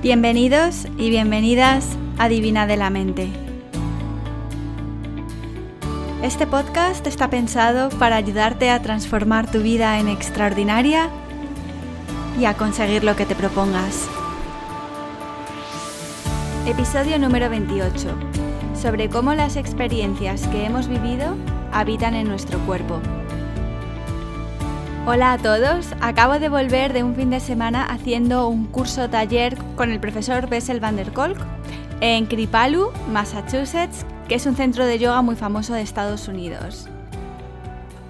Bienvenidos y bienvenidas a Divina de la Mente. Este podcast está pensado para ayudarte a transformar tu vida en extraordinaria y a conseguir lo que te propongas. Episodio número 28. Sobre cómo las experiencias que hemos vivido habitan en nuestro cuerpo. Hola a todos, acabo de volver de un fin de semana haciendo un curso taller con el profesor Bessel van der Kolk en Kripalu, Massachusetts, que es un centro de yoga muy famoso de Estados Unidos.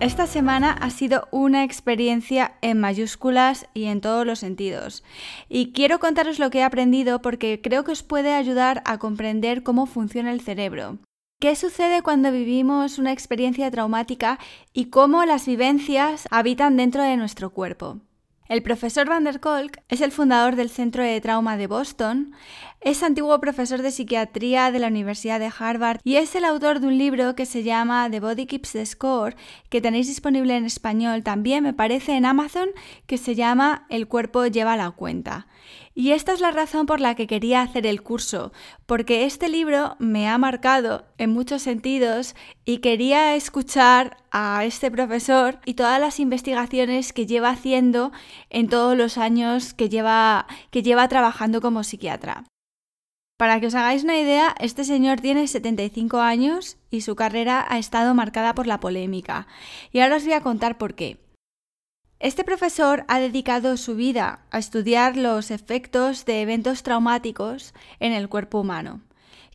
Esta semana ha sido una experiencia en mayúsculas y en todos los sentidos. Y quiero contaros lo que he aprendido porque creo que os puede ayudar a comprender cómo funciona el cerebro. ¿Qué sucede cuando vivimos una experiencia traumática y cómo las vivencias habitan dentro de nuestro cuerpo? El profesor Van der Kolk es el fundador del Centro de Trauma de Boston, es antiguo profesor de psiquiatría de la Universidad de Harvard y es el autor de un libro que se llama The Body Keeps the Score, que tenéis disponible en español también, me parece, en Amazon, que se llama El cuerpo lleva la cuenta. Y esta es la razón por la que quería hacer el curso, porque este libro me ha marcado en muchos sentidos y quería escuchar a este profesor y todas las investigaciones que lleva haciendo en todos los años que lleva, que lleva trabajando como psiquiatra. Para que os hagáis una idea, este señor tiene 75 años y su carrera ha estado marcada por la polémica. Y ahora os voy a contar por qué. Este profesor ha dedicado su vida a estudiar los efectos de eventos traumáticos en el cuerpo humano.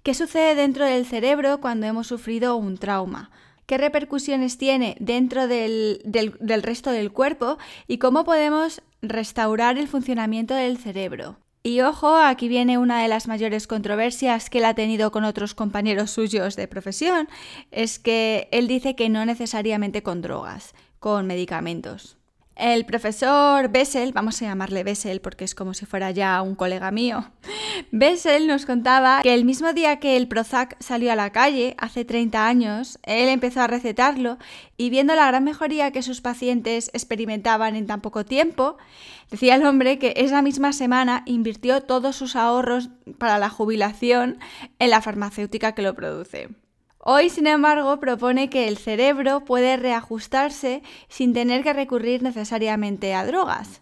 ¿Qué sucede dentro del cerebro cuando hemos sufrido un trauma? ¿Qué repercusiones tiene dentro del, del resto del cuerpo? ¿Y cómo podemos restaurar el funcionamiento del cerebro? Y ojo, aquí viene una de las mayores controversias que él ha tenido con otros compañeros suyos de profesión, es que él dice que no necesariamente con drogas, con medicamentos. El profesor Bessel, vamos a llamarle Bessel porque es como si fuera ya un colega mío, Bessel nos contaba que el mismo día que el Prozac salió a la calle, hace 30 años, él empezó a recetarlo y viendo la gran mejoría que sus pacientes experimentaban en tan poco tiempo, decía el hombre que esa misma semana invirtió todos sus ahorros para la jubilación en la farmacéutica que lo produce. Hoy, sin embargo, propone que el cerebro puede reajustarse sin tener que recurrir necesariamente a drogas.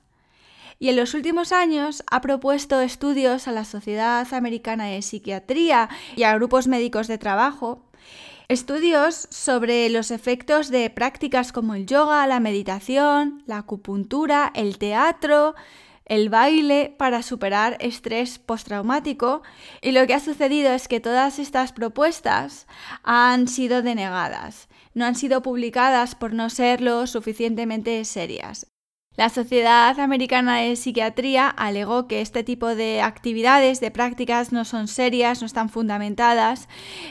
Y en los últimos años ha propuesto estudios a la Sociedad Americana de Psiquiatría y a grupos médicos de trabajo, estudios sobre los efectos de prácticas como el yoga, la meditación, la acupuntura, el teatro, el baile para superar estrés postraumático y lo que ha sucedido es que todas estas propuestas han sido denegadas, no han sido publicadas por no ser lo suficientemente serias. La Sociedad Americana de Psiquiatría alegó que este tipo de actividades, de prácticas, no son serias, no están fundamentadas,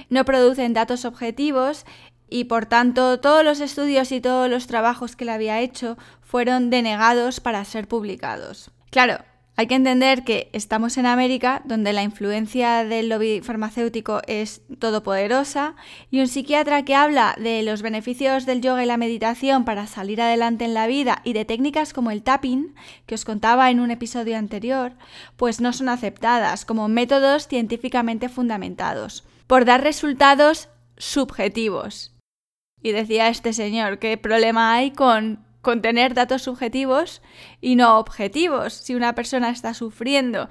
no producen datos objetivos y por tanto todos los estudios y todos los trabajos que le había hecho fueron denegados para ser publicados. Claro, hay que entender que estamos en América, donde la influencia del lobby farmacéutico es todopoderosa, y un psiquiatra que habla de los beneficios del yoga y la meditación para salir adelante en la vida y de técnicas como el tapping, que os contaba en un episodio anterior, pues no son aceptadas como métodos científicamente fundamentados, por dar resultados subjetivos. Y decía este señor, ¿qué problema hay con contener datos subjetivos y no objetivos. Si una persona está sufriendo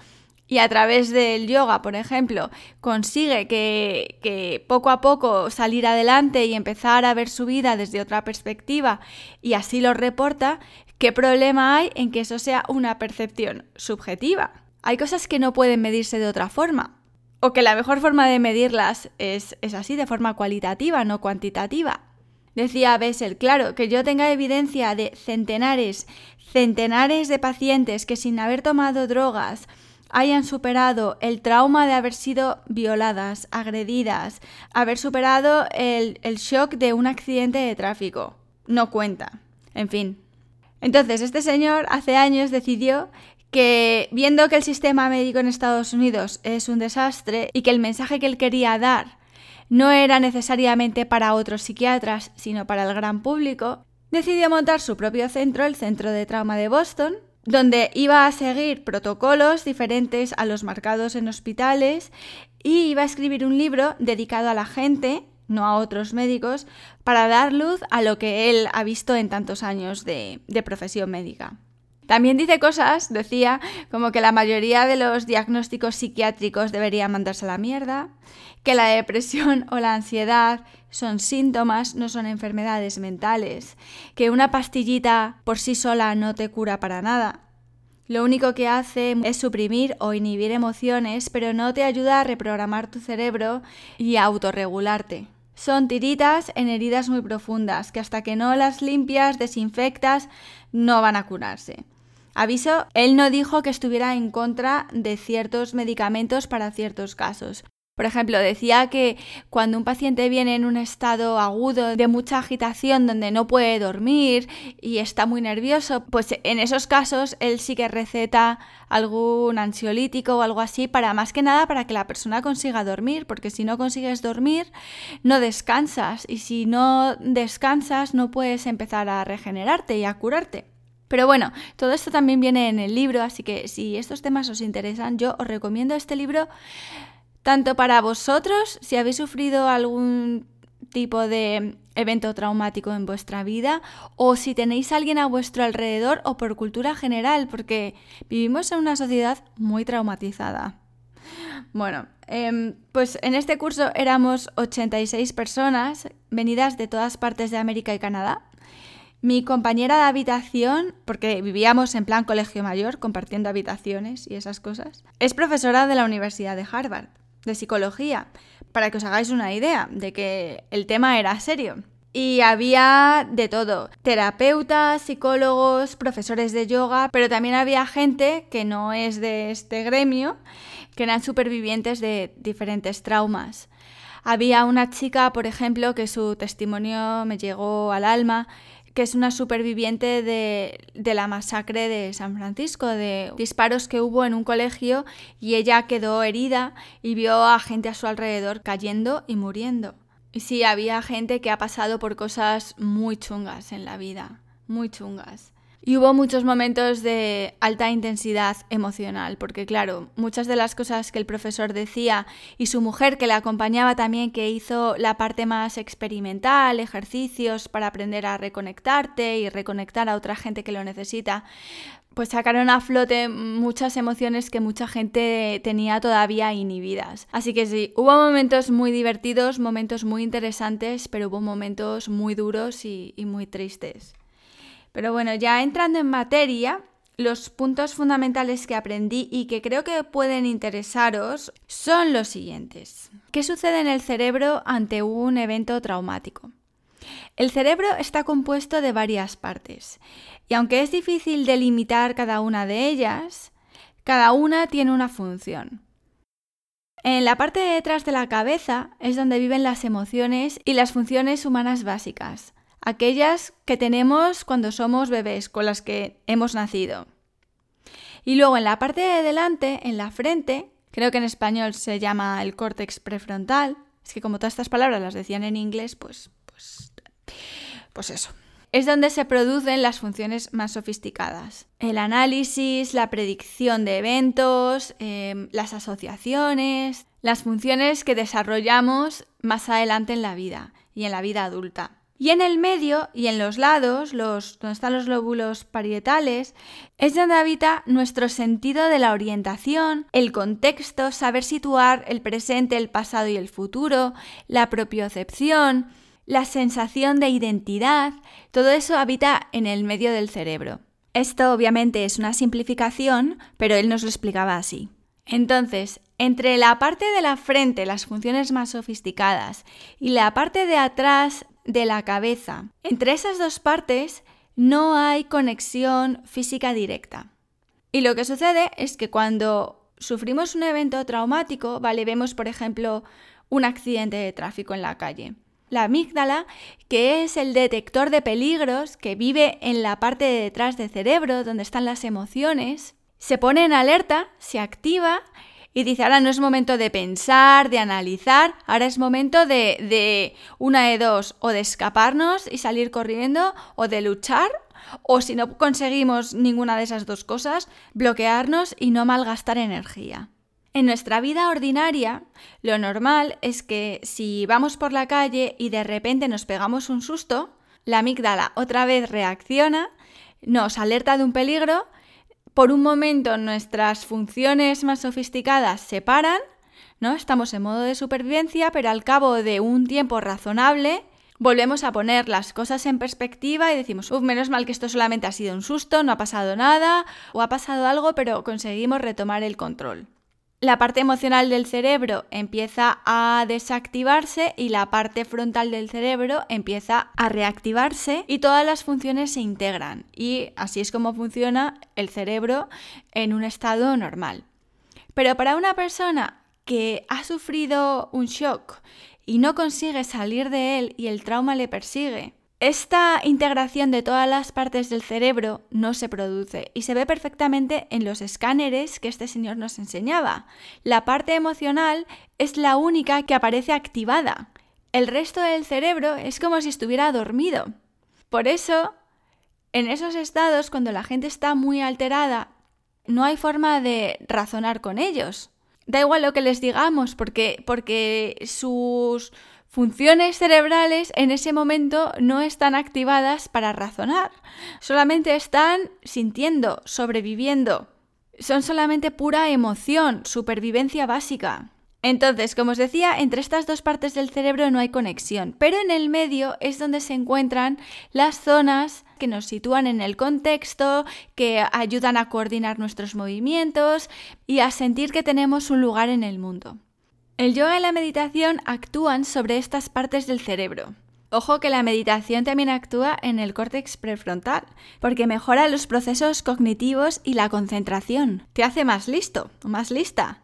y a través del yoga, por ejemplo, consigue que, que, poco a poco salir adelante y empezar a ver su vida desde otra perspectiva y así lo reporta, ¿qué problema hay en que eso sea una percepción subjetiva? Hay cosas que no pueden medirse de otra forma. O que la mejor forma de medirlas es, es así, de forma cualitativa, no cuantitativa. Decía Bessel, claro, que yo tenga evidencia de centenares, centenares de pacientes que sin haber tomado drogas hayan superado el trauma de haber sido violadas, agredidas, haber superado el, el shock de un accidente de tráfico. No cuenta. En fin. Entonces, este señor hace años decidió que viendo que el sistema médico en Estados Unidos es un desastre y que el mensaje que él quería dar no era necesariamente para otros psiquiatras, sino para el gran público, decidió montar su propio centro, el Centro de Trauma de Boston, donde iba a seguir protocolos diferentes a los marcados en hospitales y iba a escribir un libro dedicado a la gente, no a otros médicos, para dar luz a lo que él ha visto en tantos años de, de profesión médica. También dice cosas, decía, como que la mayoría de los diagnósticos psiquiátricos deberían mandarse a la mierda, que la depresión o la ansiedad son síntomas, no son enfermedades mentales, que una pastillita por sí sola no te cura para nada. Lo único que hace es suprimir o inhibir emociones, pero no te ayuda a reprogramar tu cerebro y a autorregularte. Son tiritas en heridas muy profundas que hasta que no las limpias, desinfectas, no van a curarse. Aviso, él no dijo que estuviera en contra de ciertos medicamentos para ciertos casos. Por ejemplo, decía que cuando un paciente viene en un estado agudo de mucha agitación donde no puede dormir y está muy nervioso, pues en esos casos él sí que receta algún ansiolítico o algo así para más que nada para que la persona consiga dormir, porque si no consigues dormir no descansas y si no descansas no puedes empezar a regenerarte y a curarte. Pero bueno, todo esto también viene en el libro, así que si estos temas os interesan, yo os recomiendo este libro tanto para vosotros, si habéis sufrido algún tipo de evento traumático en vuestra vida, o si tenéis a alguien a vuestro alrededor o por cultura general, porque vivimos en una sociedad muy traumatizada. Bueno, em, pues en este curso éramos 86 personas venidas de todas partes de América y Canadá mi compañera de habitación, porque vivíamos en plan colegio mayor, compartiendo habitaciones y esas cosas, es profesora de la Universidad de Harvard, de psicología, para que os hagáis una idea de que el tema era serio. Y había de todo, terapeutas, psicólogos, profesores de yoga, pero también había gente que no es de este gremio, que eran supervivientes de diferentes traumas. Había una chica, por ejemplo, que su testimonio me llegó al alma, que es una superviviente de, de, la masacre de San Francisco, de disparos que hubo en un colegio y ella quedó herida y vio a gente a su alrededor cayendo y muriendo. Y sí, había gente que ha pasado por cosas muy chungas en la vida, muy chungas. Y hubo muchos momentos de alta intensidad emocional, porque claro, muchas de las cosas que el profesor decía y su mujer que le acompañaba también, que hizo la parte más experimental, ejercicios para aprender a reconectarte y reconectar a otra gente que lo necesita, pues sacaron a flote muchas emociones que mucha gente tenía todavía inhibidas. Así que sí, hubo momentos muy divertidos, momentos muy interesantes, pero hubo momentos muy duros y, y muy tristes. Pero bueno, ya entrando en materia, los puntos fundamentales que aprendí y que creo que pueden interesaros son los siguientes. ¿Qué sucede en el cerebro ante un evento traumático? El cerebro está compuesto de varias partes y aunque es difícil delimitar cada una de ellas, cada una tiene una función. En la parte de detrás de la cabeza es donde viven las emociones y las funciones humanas básicas, aquellas que tenemos cuando somos bebés, con las que hemos nacido. Y luego en la parte de delante, en la frente, creo que en español se llama el córtex prefrontal, es que como todas estas palabras las decían en inglés, pues, pues, pues eso. Es donde se producen las funciones más sofisticadas. El análisis, la predicción de eventos, em, las asociaciones, las funciones que desarrollamos más adelante en la vida y en la vida adulta. Y en el medio y en los lados, los, donde están los lóbulos parietales, es donde habita nuestro sentido de la orientación, el contexto, saber situar el presente, el pasado y el futuro, la propiocepción, la sensación de identidad, todo eso habita en el medio del cerebro. Esto obviamente es una simplificación, pero él nos lo explicaba así. Entonces, entre la parte de la frente, las funciones más sofisticadas, y la parte de atrás, de la cabeza. Entre esas dos partes no hay conexión física directa. Y lo que sucede es que cuando sufrimos un evento traumático, vale, vemos por ejemplo un accidente de tráfico en la calle. La amígdala, que es el detector de peligros que vive en la parte de detrás del cerebro, donde están las emociones, se pone en alerta, se activa y dice, ahora no es momento de pensar, de analizar, ahora es momento de, de una de dos, o de escaparnos y salir corriendo, o de luchar, o si no conseguimos ninguna de esas dos cosas, bloquearnos y no malgastar energía. En nuestra vida ordinaria, lo normal es que si vamos por la calle y de repente nos pegamos un susto, la amígdala otra vez reacciona, nos alerta de un peligro, por un momento nuestras funciones más sofisticadas se paran, ¿no? Estamos en modo de supervivencia, pero al cabo de un tiempo razonable volvemos a poner las cosas en perspectiva y decimos, uff, menos mal que esto solamente ha sido un susto, no ha pasado nada, o ha pasado algo, pero conseguimos retomar el control. La parte emocional del cerebro empieza a desactivarse y la parte frontal del cerebro empieza a reactivarse y todas las funciones se integran. Y así es como funciona el cerebro en un estado normal. Pero para una persona que ha sufrido un shock y no consigue salir de él y el trauma le persigue. Esta integración de todas las partes del cerebro no se produce y se ve perfectamente en los escáneres que este señor nos enseñaba. La parte emocional es la única que aparece activada. El resto del cerebro es como si estuviera dormido. Por eso, en esos estados, cuando la gente está muy alterada, no hay forma de razonar con ellos da igual lo que les digamos, porque, porque sus funciones cerebrales en ese momento no están activadas para razonar, solamente están sintiendo, sobreviviendo. Son solamente pura emoción, supervivencia básica. Entonces, como os decía, entre estas dos partes del cerebro no hay conexión, pero en el medio es donde se encuentran las zonas que nos sitúan en el contexto, que ayudan a coordinar nuestros movimientos y a sentir que tenemos un lugar en el mundo. El yoga y la meditación actúan sobre estas partes del cerebro. Ojo que la meditación también actúa en el córtex prefrontal, porque mejora los procesos cognitivos y la concentración. Te hace más listo más lista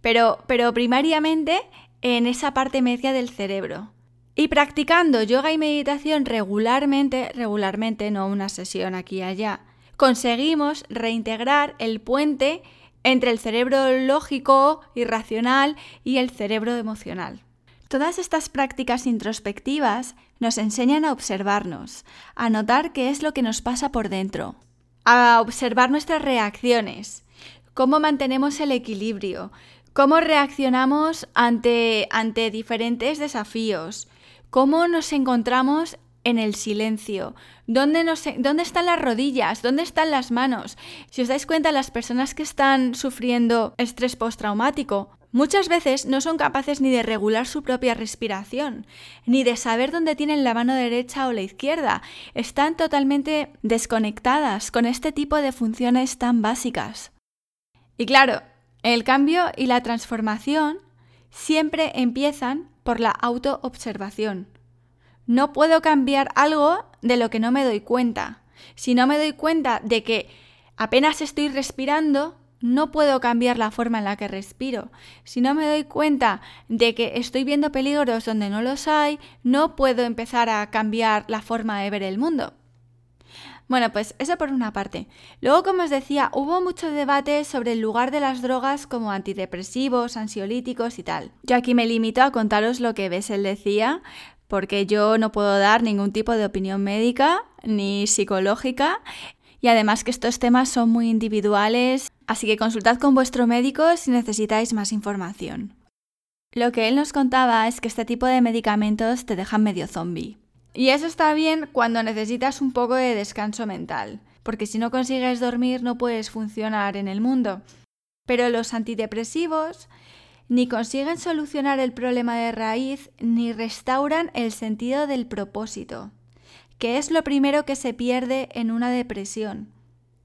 pero, pero primariamente en esa parte media del cerebro. Y practicando yoga y meditación regularmente, regularmente, no una sesión aquí y allá, conseguimos reintegrar el puente entre el cerebro lógico y racional y el cerebro emocional. Todas estas prácticas introspectivas nos enseñan a observarnos, a notar qué es lo que nos pasa por dentro, a observar nuestras reacciones, cómo mantenemos el equilibrio, ¿Cómo reaccionamos ante, ante diferentes desafíos? ¿Cómo nos encontramos en el silencio? ¿Dónde, ¿Dónde, están las rodillas? ¿Dónde están las manos? Si os dais cuenta, las personas que están sufriendo estrés postraumático muchas veces no son capaces ni de regular su propia respiración, ni de saber dónde tienen la mano derecha o la izquierda. Están totalmente desconectadas con este tipo de funciones tan básicas. Y claro, el cambio y la transformación siempre empiezan por la autoobservación. No puedo cambiar algo de lo que no me doy cuenta. Si no me doy cuenta de que apenas estoy respirando, no puedo cambiar la forma en la que respiro. Si no me doy cuenta de que estoy viendo peligros donde no los hay, no puedo empezar a cambiar la forma de ver el mundo. Bueno, pues eso por una parte. Luego, como os decía, hubo mucho debate sobre el lugar de las drogas como antidepresivos, ansiolíticos y tal. Yo aquí me limito a contaros lo que Bessel decía, porque yo no puedo dar ningún tipo de opinión médica ni psicológica. Y además que estos temas son muy individuales, así que consultad con vuestro médico si necesitáis más información. Lo que él nos contaba es que este tipo de medicamentos te dejan medio zombie. Y eso está bien cuando necesitas un poco de descanso mental, porque si no consigues dormir no puedes funcionar en el mundo. Pero los antidepresivos ni consiguen solucionar el problema de raíz ni restauran el sentido del propósito, que es lo primero que se pierde en una depresión.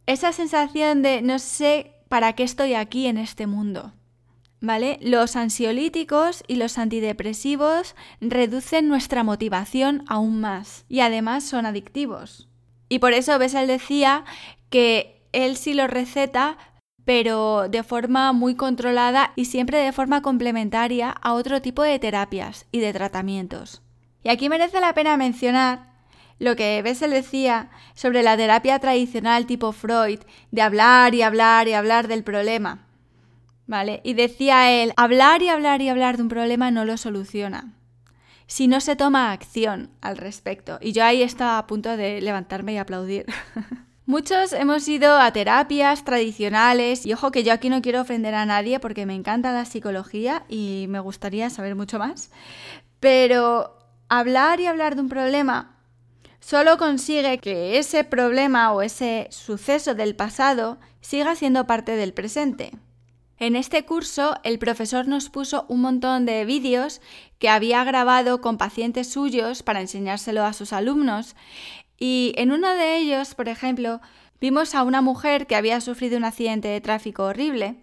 Esa sensación de no sé para qué estoy aquí en este mundo. ¿Vale? Los ansiolíticos y los antidepresivos reducen nuestra motivación aún más y además son adictivos. Y por eso Bessel decía que él sí lo receta, pero de forma muy controlada y siempre de forma complementaria a otro tipo de terapias y de tratamientos. Y aquí merece la pena mencionar lo que Bessel decía sobre la terapia tradicional tipo Freud, de hablar y hablar y hablar del problema. ¿vale? Y decía él, hablar y hablar y hablar de un problema no lo soluciona. si no se toma acción al respecto. Y yo ahí estaba a punto de levantarme y aplaudir. Muchos hemos ido a terapias tradicionales y ojo que yo aquí no quiero ofender a nadie porque me encanta la psicología y me gustaría saber mucho más, pero hablar y hablar de un problema solo consigue que ese problema o ese suceso del pasado siga siendo parte del presente. En este curso el profesor nos puso un montón de vídeos que había grabado con pacientes suyos para enseñárselo a sus alumnos y en uno de ellos, por ejemplo, vimos a una mujer que había sufrido un accidente de tráfico horrible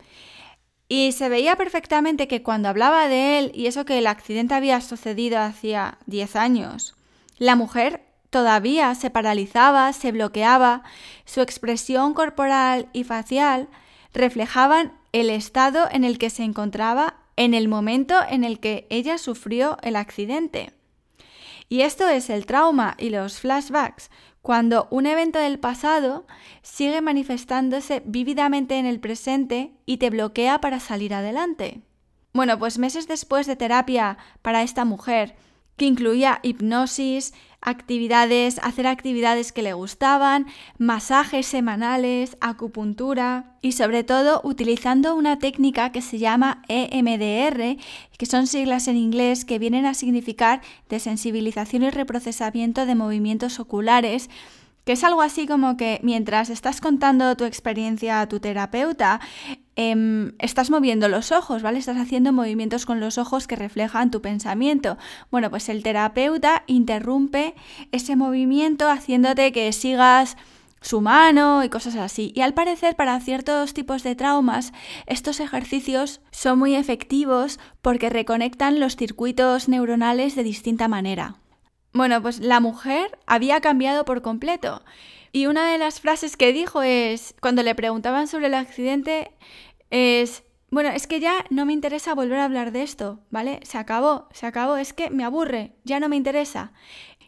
y se veía perfectamente que cuando hablaba de él y eso que el accidente había sucedido hacía 10 años, la mujer todavía se paralizaba, se bloqueaba, su expresión corporal y facial reflejaban el estado en el que se encontraba en el momento en el que ella sufrió el accidente. Y esto es el trauma y los flashbacks, cuando un evento del pasado sigue manifestándose vívidamente en el presente y te bloquea para salir adelante. Bueno, pues meses después de terapia para esta mujer, que incluía hipnosis, actividades, hacer actividades que le gustaban, masajes semanales, acupuntura y sobre todo utilizando una técnica que se llama EMDR, que son siglas en inglés que vienen a significar desensibilización y reprocesamiento de movimientos oculares que es algo así como que mientras estás contando tu experiencia a tu terapeuta, em, estás moviendo los ojos, ¿vale? Estás haciendo movimientos con los ojos que reflejan tu pensamiento. Bueno, pues el terapeuta interrumpe ese movimiento haciéndote que sigas su mano y cosas así. Y al parecer para ciertos tipos de traumas estos ejercicios son muy efectivos porque reconectan los circuitos neuronales de distinta manera. Bueno, pues la mujer había cambiado por completo. Y una de las frases que dijo es, cuando le preguntaban sobre el accidente, es, bueno, es que ya no me interesa volver a hablar de esto, ¿vale? Se acabó, se acabó, es que me aburre, ya no me interesa.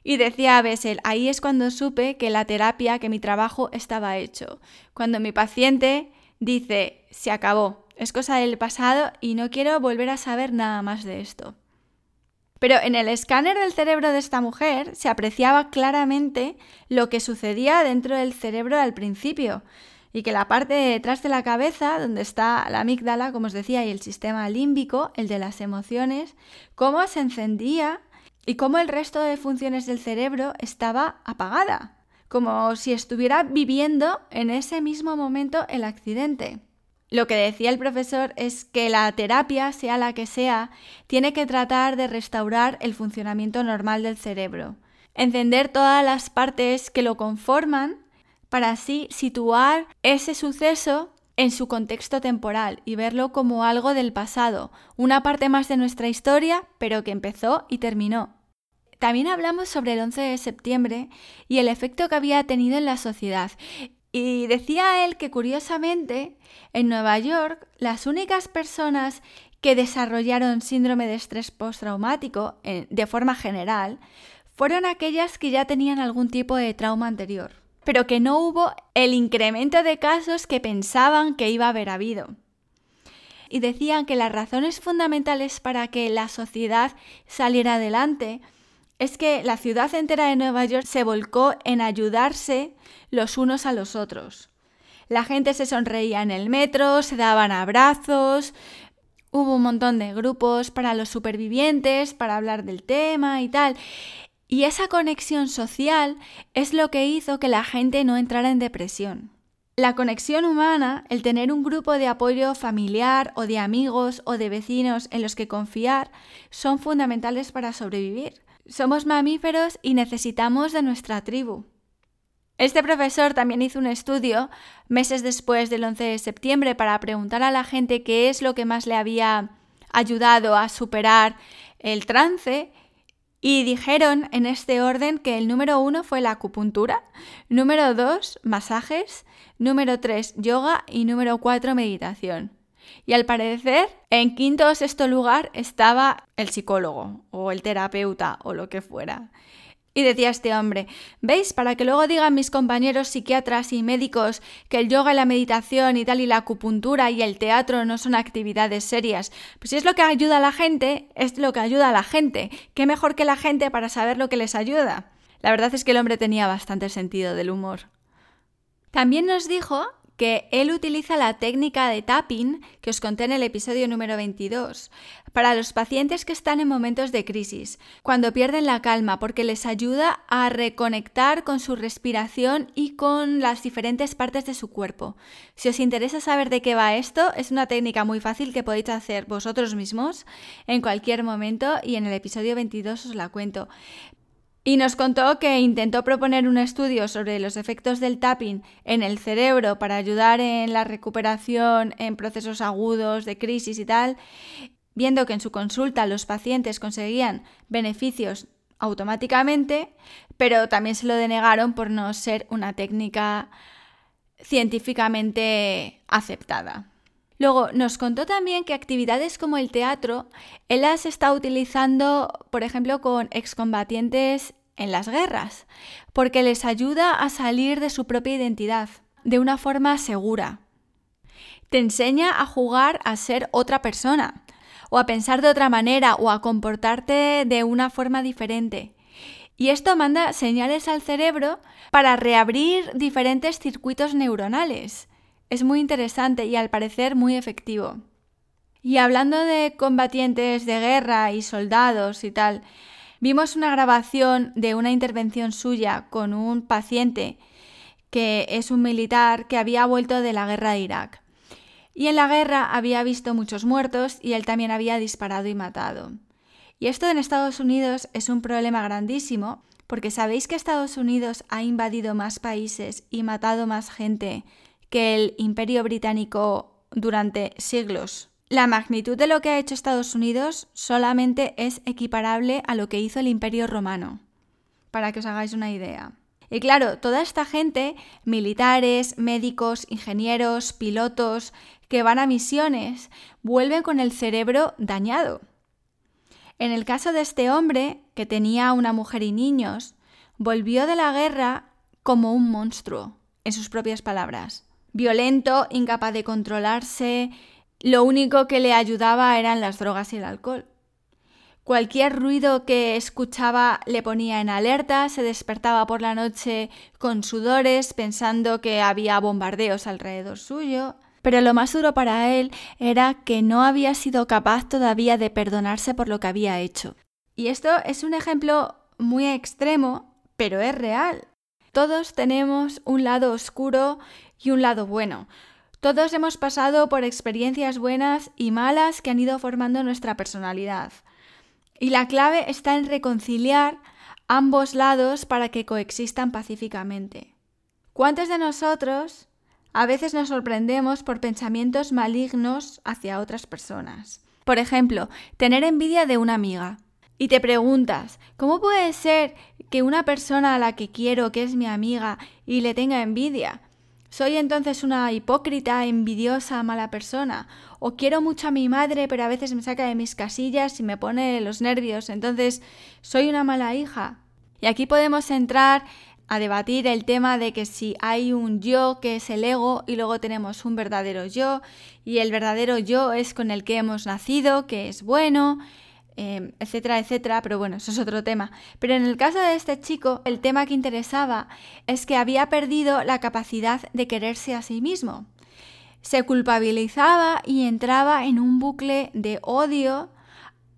Y decía Bessel, ahí es cuando supe que la terapia, que mi trabajo estaba hecho. Cuando mi paciente dice, se acabó, es cosa del pasado y no quiero volver a saber nada más de esto. Pero en el escáner del cerebro de esta mujer se apreciaba claramente lo que sucedía dentro del cerebro al principio y que la parte de detrás de la cabeza, donde está la amígdala, como os decía, y el sistema límbico, el de las emociones, cómo se encendía y cómo el resto de funciones del cerebro estaba apagada, como si estuviera viviendo en ese mismo momento el accidente. Lo que decía el profesor es que la terapia, sea la que sea, tiene que tratar de restaurar el funcionamiento normal del cerebro, encender todas las partes que lo conforman para así situar ese suceso en su contexto temporal y verlo como algo del pasado, una parte más de nuestra historia, pero que empezó y terminó. También hablamos sobre el 11 de septiembre y el efecto que había tenido en la sociedad y decía él que curiosamente en Nueva York las únicas personas que desarrollaron síndrome de estrés postraumático de forma general fueron aquellas que ya tenían algún tipo de trauma anterior, pero que no hubo el incremento de casos que pensaban que iba a haber habido. Y decían que las razones fundamentales para que la sociedad saliera adelante es que la ciudad entera de Nueva York se volcó en ayudarse los unos a los otros. La gente se sonreía en el metro, se daban abrazos, hubo un montón de grupos para los supervivientes, para hablar del tema y tal. Y esa conexión social es lo que hizo que la gente no entrara en depresión. La conexión humana, el tener un grupo de apoyo familiar o de amigos o de vecinos en los que confiar, son fundamentales para sobrevivir. Somos mamíferos y necesitamos de nuestra tribu. Este profesor también hizo un estudio meses después del 11 de septiembre para preguntar a la gente qué es lo que más le había ayudado a superar el trance y dijeron en este orden que el número uno fue la acupuntura, número dos masajes, número tres yoga y número cuatro meditación. Y al parecer, en quinto o sexto lugar estaba el psicólogo o el terapeuta o lo que fuera. Y decía este hombre, ¿veis? Para que luego digan mis compañeros psiquiatras y médicos que el yoga y la meditación y tal y la acupuntura y el teatro no son actividades serias. Pues si es lo que ayuda a la gente, es lo que ayuda a la gente. ¿Qué mejor que la gente para saber lo que les ayuda? La verdad es que el hombre tenía bastante sentido del humor. También nos dijo que él utiliza la técnica de tapping que os conté en el episodio número 22 para los pacientes que están en momentos de crisis, cuando pierden la calma, porque les ayuda a reconectar con su respiración y con las diferentes partes de su cuerpo. Si os interesa saber de qué va esto, es una técnica muy fácil que podéis hacer vosotros mismos en cualquier momento y en el episodio 22 os la cuento. Y nos contó que intentó proponer un estudio sobre los efectos del tapping en el cerebro para ayudar en la recuperación en procesos agudos de crisis y tal, viendo que en su consulta los pacientes conseguían beneficios automáticamente, pero también se lo denegaron por no ser una técnica científicamente aceptada. Luego nos contó también que actividades como el teatro, él las está utilizando, por ejemplo, con excombatientes en las guerras, porque les ayuda a salir de su propia identidad, de una forma segura. Te enseña a jugar a ser otra persona, o a pensar de otra manera, o a comportarte de una forma diferente. Y esto manda señales al cerebro para reabrir diferentes circuitos neuronales es muy interesante y al parecer muy efectivo. Y hablando de combatientes de guerra y soldados y tal, vimos una grabación de una intervención suya con un paciente que es un militar que había vuelto de la guerra de Irak. Y en la guerra había visto muchos muertos y él también había disparado y matado. Y esto en Estados Unidos es un problema grandísimo porque sabéis que Estados Unidos ha invadido más países y matado más gente que el imperio británico durante siglos. La magnitud de lo que ha hecho Estados Unidos solamente es equiparable a lo que hizo el imperio romano, para que os hagáis una idea. Y claro, toda esta gente, militares, médicos, ingenieros, pilotos, que van a misiones, vuelven con el cerebro dañado. En el caso de este hombre, que tenía una mujer y niños, volvió de la guerra como un monstruo, en sus propias palabras violento, incapaz de controlarse, lo único que le ayudaba eran las drogas y el alcohol. Cualquier ruido que escuchaba le ponía en alerta, se despertaba por la noche con sudores pensando que había bombardeos alrededor suyo. Pero lo más duro para él era que no había sido capaz todavía de perdonarse por lo que había hecho. Y esto es un ejemplo muy extremo, pero es real. Todos tenemos un lado oscuro y un lado bueno. Todos hemos pasado por experiencias buenas y malas que han ido formando nuestra personalidad. Y la clave está en reconciliar ambos lados para que coexistan pacíficamente. ¿Cuántos de nosotros a veces nos sorprendemos por pensamientos malignos hacia otras personas? Por ejemplo, tener envidia de una amiga. Y te preguntas, ¿cómo puede ser que una persona a la que quiero, que es mi amiga, y le tenga envidia? ¿Soy entonces una hipócrita, envidiosa, mala persona? ¿O quiero mucho a mi madre, pero a veces me saca de mis casillas y me pone los nervios? Entonces, ¿soy una mala hija? Y aquí podemos entrar a debatir el tema de que si hay un yo que es el ego y luego tenemos un verdadero yo y el verdadero yo es con el que hemos nacido, que es bueno, Em, etcétera, etcétera, pero bueno, eso es otro tema. Pero en el caso de este chico, el tema que interesaba es que había perdido la capacidad de quererse a sí mismo. Se culpabilizaba y entraba en un bucle de odio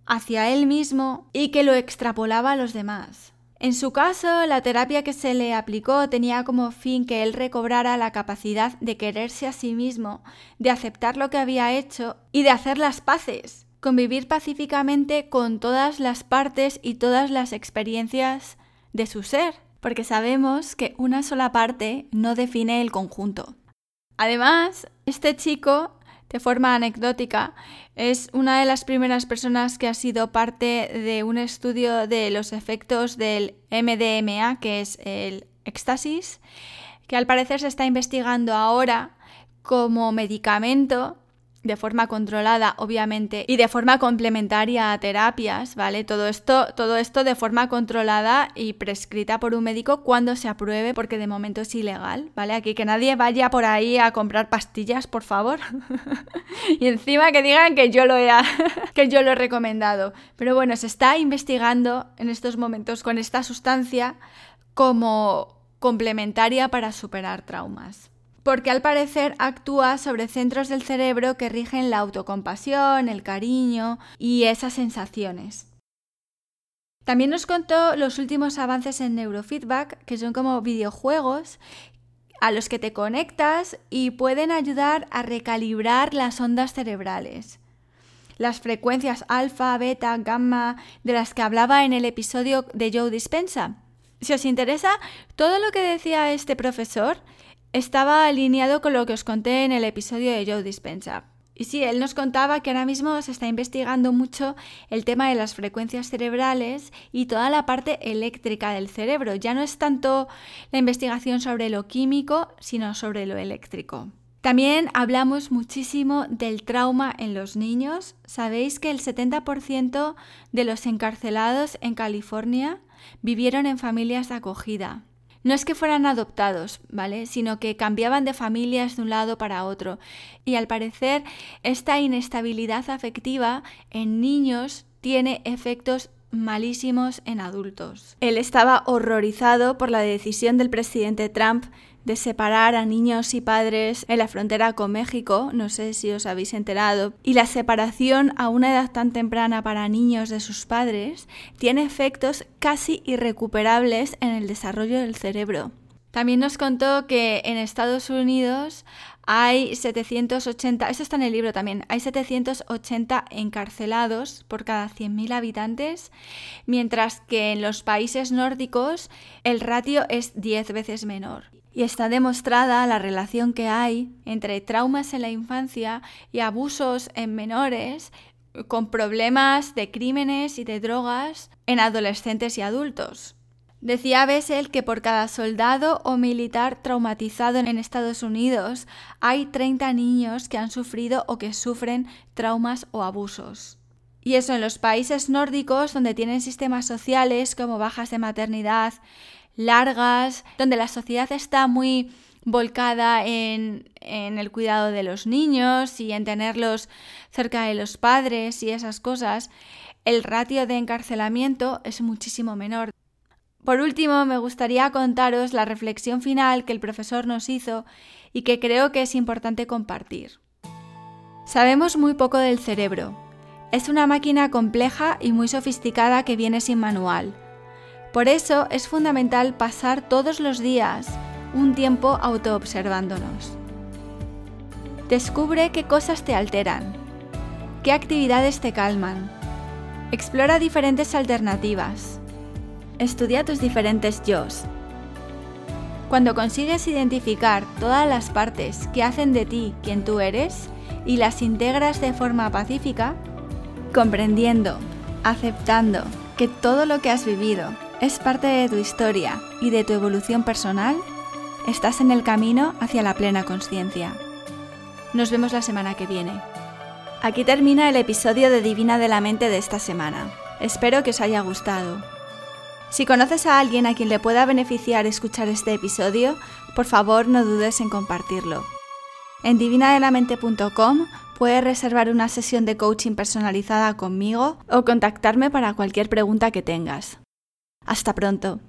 hacia él mismo y que lo extrapolaba a los demás. En su caso, la terapia que se le aplicó tenía como fin que él recobrara la capacidad de quererse a sí mismo, de aceptar lo que había hecho y de hacer las paces convivir pacíficamente con todas las partes y todas las experiencias de su ser, porque sabemos que una sola parte no define el conjunto. Además, este chico, de forma anecdótica, es una de las primeras personas que ha sido parte de un estudio de los efectos del MDMA, que es el éxtasis, que al parecer se está investigando ahora como medicamento de forma controlada, obviamente, y de forma complementaria a terapias, ¿vale? Todo esto, todo esto de forma controlada y prescrita por un médico cuando se apruebe, porque de momento es ilegal, ¿vale? Aquí que nadie vaya por ahí a comprar pastillas, por favor. y encima que digan que yo lo he que yo lo he recomendado. Pero bueno, se está investigando en estos momentos con esta sustancia como complementaria para superar traumas porque al parecer actúa sobre centros del cerebro que rigen la autocompasión, el cariño y esas sensaciones. También nos contó los últimos avances en neurofeedback, que son como videojuegos a los que te conectas y pueden ayudar a recalibrar las ondas cerebrales. Las frecuencias alfa, beta, gamma, de las que hablaba en el episodio de Joe Dispensa. Si os interesa todo lo que decía este profesor, estaba alineado con lo que os conté en el episodio de Joe Dispensa. Y sí, él nos contaba que ahora mismo se está investigando mucho el tema de las frecuencias cerebrales y toda la parte eléctrica del cerebro. Ya no es tanto la investigación sobre lo químico, sino sobre lo eléctrico. También hablamos muchísimo del trauma en los niños. Sabéis que el 70% de los encarcelados en California vivieron en familias de acogida. No es que fueran adoptados, ¿vale? Sino que cambiaban de familias de un lado para otro. Y al parecer, esta inestabilidad afectiva en niños tiene efectos malísimos en adultos. Él estaba horrorizado por la decisión del presidente Trump de separar a niños y padres en la frontera con México, no sé si os habéis enterado, y la separación a una edad tan temprana para niños de sus padres tiene efectos casi irrecuperables en el desarrollo del cerebro. También nos contó que en Estados Unidos hay 780, esto está en el libro también, hay 780 encarcelados por cada 100.000 habitantes, mientras que en los países nórdicos el ratio es 10 veces menor. Y está demostrada la relación que hay entre traumas en la infancia y abusos en menores con problemas de crímenes y de drogas en adolescentes y adultos. Decía Bessel que por cada soldado o militar traumatizado en Estados Unidos hay 30 niños que han sufrido o que sufren traumas o abusos. Y eso en los países nórdicos, donde tienen sistemas sociales como bajas de maternidad, largas, donde la sociedad está muy volcada en, el cuidado de los niños y en tenerlos cerca de los padres y esas cosas, el ratio de encarcelamiento es muchísimo menor. Por último, me gustaría contaros la reflexión final que el profesor nos hizo y que creo que es importante compartir. Sabemos muy poco del cerebro. Es una máquina compleja y muy sofisticada que viene sin manual. Por eso es fundamental pasar todos los días un tiempo autoobservándonos. Descubre qué cosas te alteran, qué actividades te calman. Explora diferentes alternativas. Estudia tus diferentes yo's. Cuando consigues identificar todas las partes que hacen de ti quien tú eres y las integras de forma pacífica, comprendiendo, aceptando que todo lo que has vivido es parte de tu historia y de tu evolución personal, estás en el camino hacia la plena conciencia. Nos vemos la semana que viene. Aquí termina el episodio de Divina de la Mente de esta semana. Espero que os haya gustado. Si conoces a alguien a quien le pueda beneficiar escuchar este episodio, por favor no dudes en compartirlo. En divinadelamente.com puedes reservar una sesión de coaching personalizada conmigo o contactarme para cualquier pregunta que tengas. Hasta pronto.